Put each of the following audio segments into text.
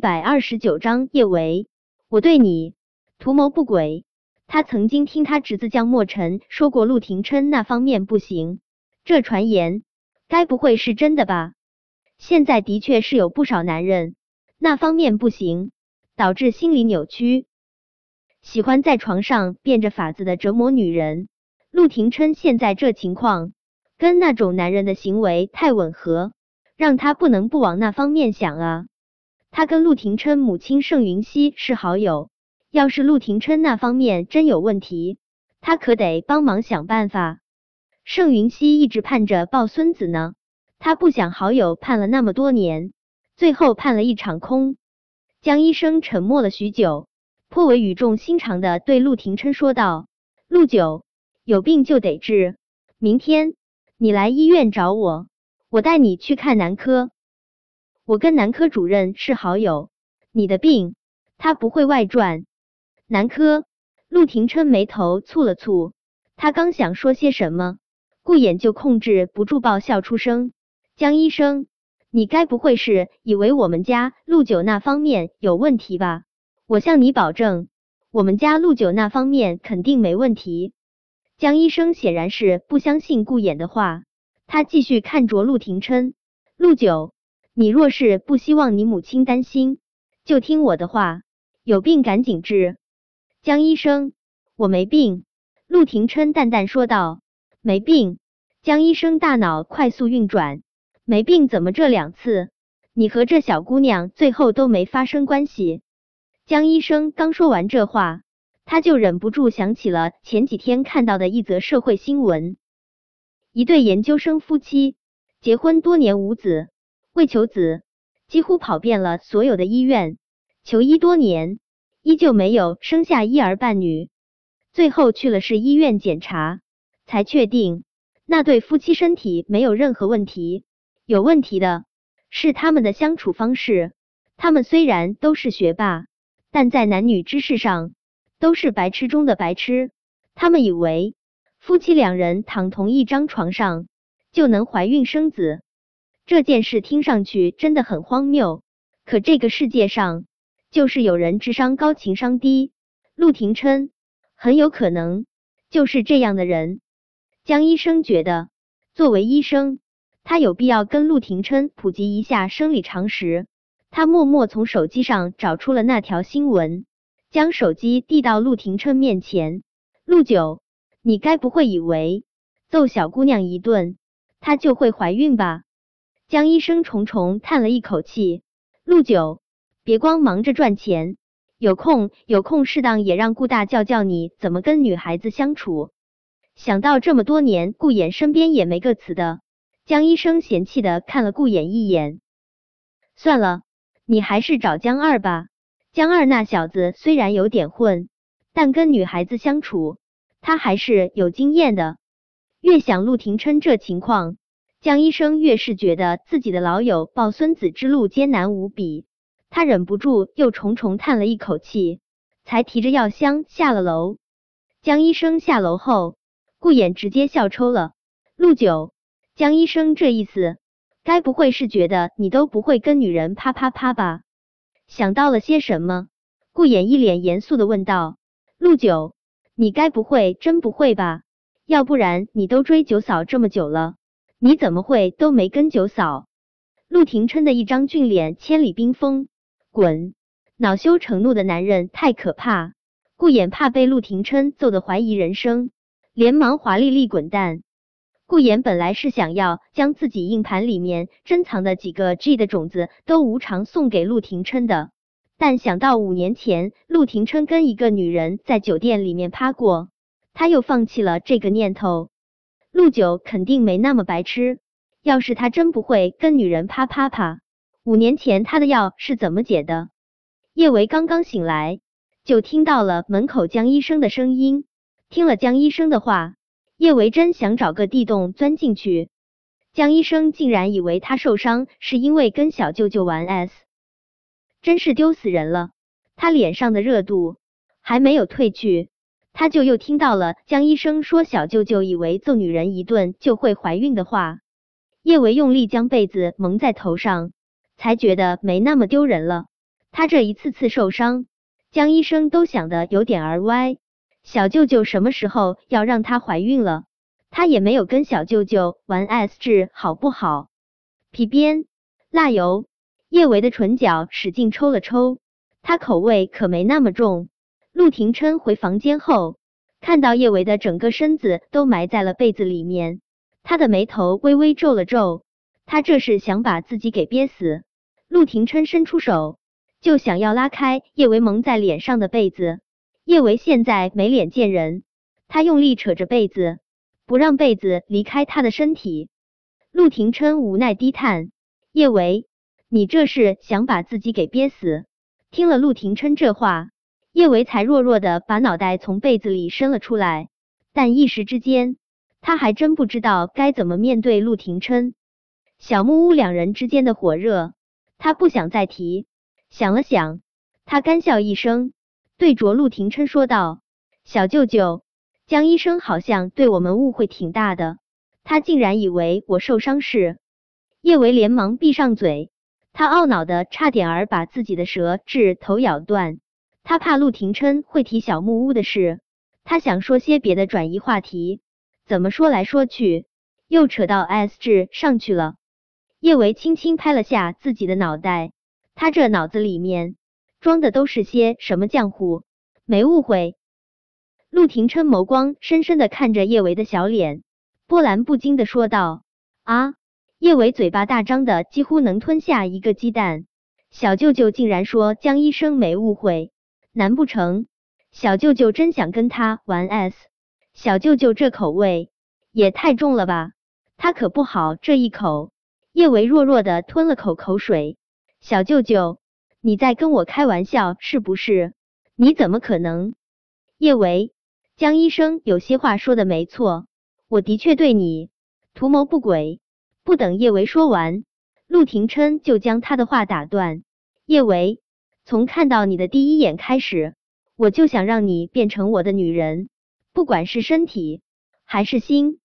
百二十九章叶维，我对你图谋不轨。他曾经听他侄子江墨尘说过陆廷琛那方面不行，这传言该不会是真的吧？现在的确是有不少男人那方面不行，导致心理扭曲，喜欢在床上变着法子的折磨女人。陆廷琛现在这情况，跟那种男人的行为太吻合，让他不能不往那方面想啊。他跟陆廷琛母亲盛云熙是好友。要是陆廷琛那方面真有问题，他可得帮忙想办法。盛云熙一直盼着抱孙子呢，他不想好友盼了那么多年，最后盼了一场空。江医生沉默了许久，颇为语重心长的对陆廷琛说道：“陆九，有病就得治，明天你来医院找我，我带你去看男科。我跟男科主任是好友，你的病他不会外传。”男科，陆廷琛眉头蹙了蹙，他刚想说些什么，顾衍就控制不住爆笑出声。江医生，你该不会是以为我们家陆九那方面有问题吧？我向你保证，我们家陆九那方面肯定没问题。江医生显然是不相信顾衍的话，他继续看着陆廷琛。陆九，你若是不希望你母亲担心，就听我的话，有病赶紧治。江医生，我没病。陆廷琛淡淡说道：“没病。”江医生大脑快速运转：“没病？怎么这两次你和这小姑娘最后都没发生关系？”江医生刚说完这话，他就忍不住想起了前几天看到的一则社会新闻：一对研究生夫妻结婚多年无子，为求子，几乎跑遍了所有的医院，求医多年。依旧没有生下一儿半女，最后去了市医院检查，才确定那对夫妻身体没有任何问题，有问题的是他们的相处方式。他们虽然都是学霸，但在男女之事上都是白痴中的白痴。他们以为夫妻两人躺同一张床上就能怀孕生子，这件事听上去真的很荒谬。可这个世界上。就是有人智商高，情商低。陆廷琛很有可能就是这样的人。江医生觉得，作为医生，他有必要跟陆廷琛普及一下生理常识。他默默从手机上找出了那条新闻，将手机递到陆廷琛面前。陆九，你该不会以为揍小姑娘一顿，她就会怀孕吧？江医生重重叹了一口气。陆九。别光忙着赚钱，有空有空适当也让顾大教教你怎么跟女孩子相处。想到这么多年顾衍身边也没个词的，江医生嫌弃的看了顾衍一眼。算了，你还是找江二吧。江二那小子虽然有点混，但跟女孩子相处他还是有经验的。越想陆廷琛这情况，江医生越是觉得自己的老友抱孙子之路艰难无比。他忍不住又重重叹了一口气，才提着药箱下了楼。江医生下楼后，顾衍直接笑抽了。陆九，江医生这意思，该不会是觉得你都不会跟女人啪啪啪吧？想到了些什么，顾衍一脸严肃的问道：“陆九，你该不会真不会吧？要不然你都追九嫂这么久了，你怎么会都没跟九嫂？”陆廷琛的一张俊脸千里冰封。滚！恼羞成怒的男人太可怕。顾衍怕被陆廷琛揍得怀疑人生，连忙华丽丽滚蛋。顾衍本来是想要将自己硬盘里面珍藏的几个 G 的种子都无偿送给陆廷琛的，但想到五年前陆廷琛跟一个女人在酒店里面趴过，他又放弃了这个念头。陆九肯定没那么白痴，要是他真不会跟女人啪啪啪。五年前他的药是怎么解的？叶维刚刚醒来，就听到了门口江医生的声音。听了江医生的话，叶维真想找个地洞钻进去。江医生竟然以为他受伤是因为跟小舅舅玩 S，真是丢死人了。他脸上的热度还没有褪去，他就又听到了江医生说小舅舅以为揍女人一顿就会怀孕的话。叶维用力将被子蒙在头上。才觉得没那么丢人了。他这一次次受伤，江医生都想的有点儿歪。小舅舅什么时候要让她怀孕了？他也没有跟小舅舅玩 S 制，好不好？皮鞭、辣油，叶维的唇角使劲抽了抽，他口味可没那么重。陆廷琛回房间后，看到叶维的整个身子都埋在了被子里面，他的眉头微微皱了皱，他这是想把自己给憋死。陆廷琛伸出手。就想要拉开叶维蒙在脸上的被子，叶维现在没脸见人，他用力扯着被子，不让被子离开他的身体。陆廷琛无奈低叹：“叶维，你这是想把自己给憋死？”听了陆廷琛这话，叶维才弱弱的把脑袋从被子里伸了出来，但一时之间，他还真不知道该怎么面对陆廷琛。小木屋两人之间的火热，他不想再提。想了想，他干笑一声，对着陆廷琛说道：“小舅舅，江医生好像对我们误会挺大的，他竟然以为我受伤是……”叶维连忙闭上嘴，他懊恼的差点儿把自己的舌质头咬断。他怕陆廷琛会提小木屋的事，他想说些别的转移话题，怎么说来说去又扯到 S 智上去了。叶维轻轻拍了下自己的脑袋。他这脑子里面装的都是些什么浆糊？没误会。陆廷琛眸光深深的看着叶维的小脸，波澜不惊的说道：“啊！”叶维嘴巴大张的几乎能吞下一个鸡蛋。小舅舅竟然说江医生没误会，难不成小舅舅真想跟他玩 S？小舅舅这口味也太重了吧？他可不好这一口。叶维弱弱的吞了口口水。小舅舅，你在跟我开玩笑是不是？你怎么可能？叶维，江医生有些话说的没错，我的确对你图谋不轨。不等叶维说完，陆廷琛就将他的话打断。叶维，从看到你的第一眼开始，我就想让你变成我的女人，不管是身体还是心。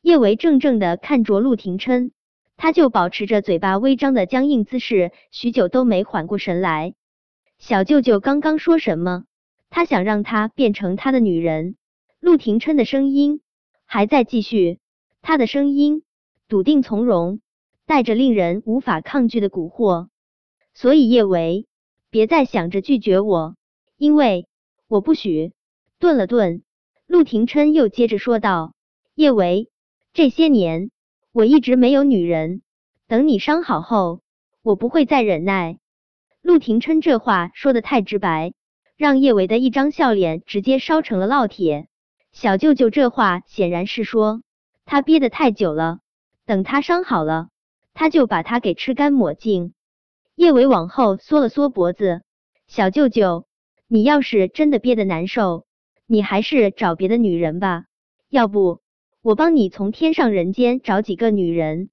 叶维怔怔的看着陆廷琛。他就保持着嘴巴微张的僵硬姿势，许久都没缓过神来。小舅舅刚刚说什么？他想让他变成他的女人。陆廷琛的声音还在继续，他的声音笃定从容，带着令人无法抗拒的蛊惑。所以叶维，别再想着拒绝我，因为我不许。顿了顿，陆廷琛又接着说道：“叶维，这些年……”我一直没有女人，等你伤好后，我不会再忍耐。陆廷琛这话说的太直白，让叶维的一张笑脸直接烧成了烙铁。小舅舅这话显然是说他憋得太久了，等他伤好了，他就把他给吃干抹净。叶伟往后缩了缩脖子，小舅舅，你要是真的憋得难受，你还是找别的女人吧，要不。我帮你从天上人间找几个女人，